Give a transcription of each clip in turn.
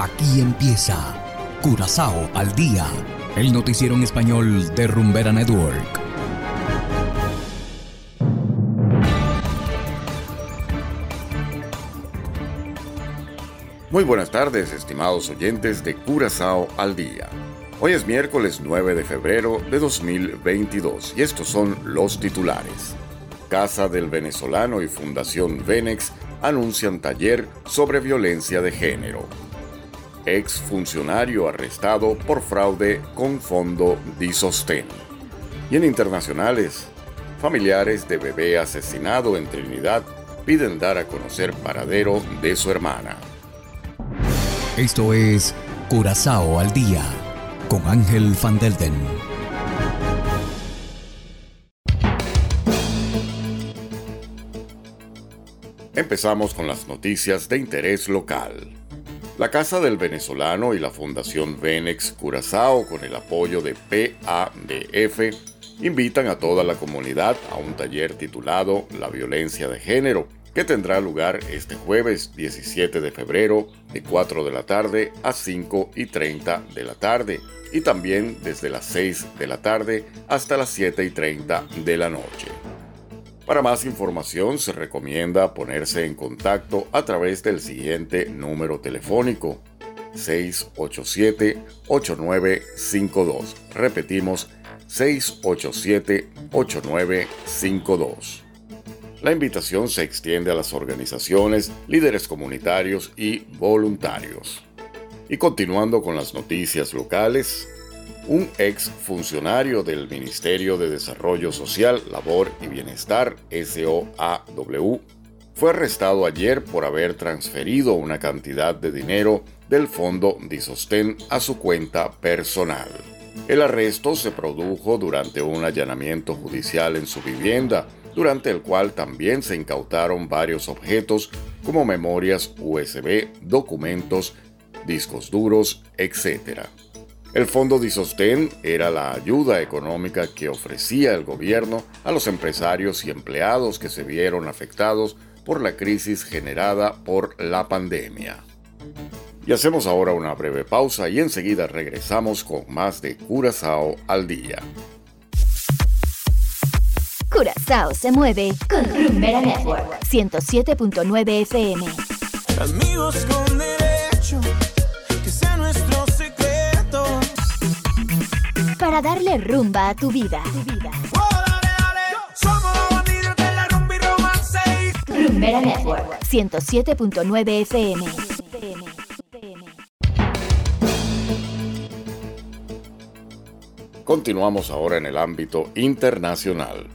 Aquí empieza Curazao al día, el noticiero en español de Rumbera Network. Muy buenas tardes, estimados oyentes de Curazao al día. Hoy es miércoles 9 de febrero de 2022 y estos son los titulares. Casa del Venezolano y Fundación Venex anuncian taller sobre violencia de género ex funcionario arrestado por fraude con fondo Disostén. Y en internacionales, familiares de bebé asesinado en Trinidad piden dar a conocer paradero de su hermana. Esto es Curazao al día con Ángel Van Delden. Empezamos con las noticias de interés local. La Casa del Venezolano y la Fundación Venex Curazao, con el apoyo de PADF, invitan a toda la comunidad a un taller titulado La violencia de género, que tendrá lugar este jueves 17 de febrero de 4 de la tarde a 5 y 30 de la tarde y también desde las 6 de la tarde hasta las 7 y 30 de la noche. Para más información se recomienda ponerse en contacto a través del siguiente número telefónico 687-8952. Repetimos 687-8952. La invitación se extiende a las organizaciones, líderes comunitarios y voluntarios. Y continuando con las noticias locales, un ex funcionario del Ministerio de Desarrollo Social, Labor y Bienestar, SOAW, fue arrestado ayer por haber transferido una cantidad de dinero del fondo Disostén a su cuenta personal. El arresto se produjo durante un allanamiento judicial en su vivienda, durante el cual también se incautaron varios objetos como memorias USB, documentos, discos duros, etc. El Fondo Disostén era la ayuda económica que ofrecía el gobierno a los empresarios y empleados que se vieron afectados por la crisis generada por la pandemia. Y hacemos ahora una breve pausa y enseguida regresamos con más de Curazao al día. Curazao se mueve con Rumbera Network 107.9 FM. Amigos con derecho para darle rumba a tu vida. Rumbera Network 107.9 FM. Continuamos ahora en el ámbito internacional.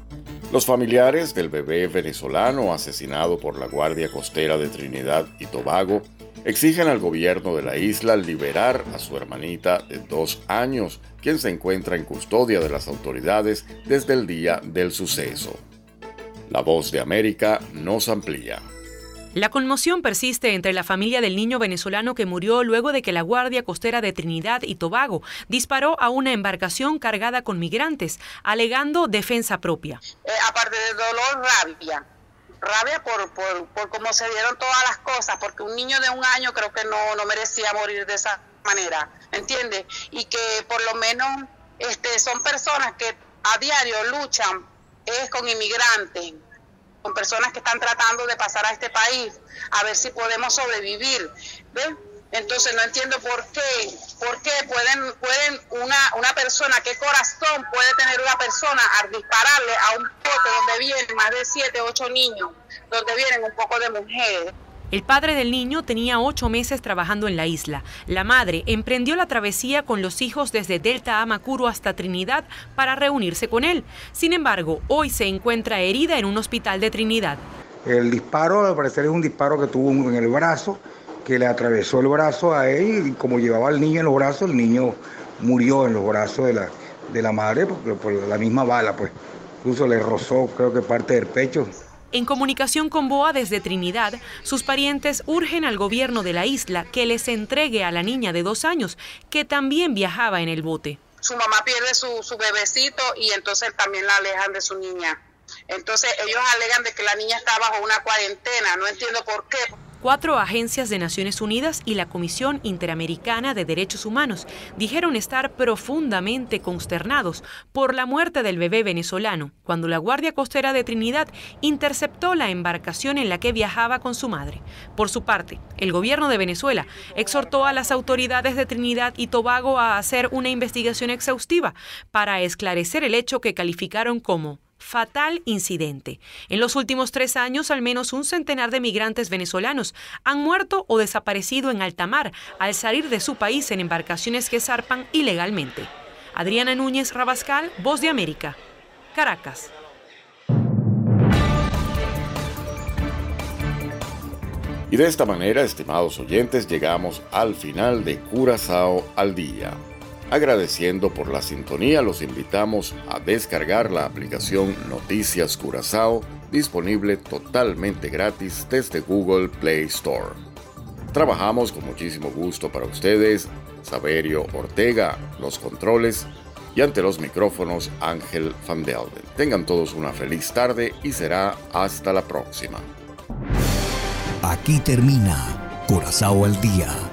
Los familiares del bebé venezolano asesinado por la Guardia Costera de Trinidad y Tobago exigen al gobierno de la isla liberar a su hermanita de dos años, quien se encuentra en custodia de las autoridades desde el día del suceso. La voz de América nos amplía. La conmoción persiste entre la familia del niño venezolano que murió luego de que la Guardia Costera de Trinidad y Tobago disparó a una embarcación cargada con migrantes, alegando defensa propia. Eh, aparte de dolor, rabia rabia por, por, por cómo se dieron todas las cosas, porque un niño de un año creo que no, no merecía morir de esa manera, ¿entiendes? Y que por lo menos este, son personas que a diario luchan es con inmigrantes, con personas que están tratando de pasar a este país, a ver si podemos sobrevivir. ¿ves? Entonces no entiendo por qué, por qué pueden, pueden una, una persona, qué corazón puede tener una persona al dispararle a un bote donde vienen más de siete, ocho niños, donde vienen un poco de mujeres. El padre del niño tenía ocho meses trabajando en la isla. La madre emprendió la travesía con los hijos desde Delta Amacuro hasta Trinidad para reunirse con él. Sin embargo, hoy se encuentra herida en un hospital de Trinidad. El disparo, al parecer, es un disparo que tuvo en el brazo que le atravesó el brazo a él y como llevaba al niño en los brazos, el niño murió en los brazos de la, de la madre porque por la misma bala, pues. Incluso le rozó, creo que parte del pecho. En comunicación con Boa desde Trinidad, sus parientes urgen al gobierno de la isla que les entregue a la niña de dos años, que también viajaba en el bote. Su mamá pierde su, su bebecito y entonces también la alejan de su niña. Entonces ellos alegan de que la niña está bajo una cuarentena, no entiendo por qué Cuatro agencias de Naciones Unidas y la Comisión Interamericana de Derechos Humanos dijeron estar profundamente consternados por la muerte del bebé venezolano cuando la Guardia Costera de Trinidad interceptó la embarcación en la que viajaba con su madre. Por su parte, el gobierno de Venezuela exhortó a las autoridades de Trinidad y Tobago a hacer una investigación exhaustiva para esclarecer el hecho que calificaron como fatal incidente. En los últimos tres años, al menos un centenar de migrantes venezolanos han muerto o desaparecido en alta mar al salir de su país en embarcaciones que zarpan ilegalmente. Adriana Núñez Rabascal, Voz de América, Caracas. Y de esta manera, estimados oyentes, llegamos al final de Curazao al día. Agradeciendo por la sintonía, los invitamos a descargar la aplicación Noticias Curazao, disponible totalmente gratis desde Google Play Store. Trabajamos con muchísimo gusto para ustedes, Saberio Ortega, los controles y ante los micrófonos Ángel Van Delden. Tengan todos una feliz tarde y será hasta la próxima. Aquí termina Curazao al día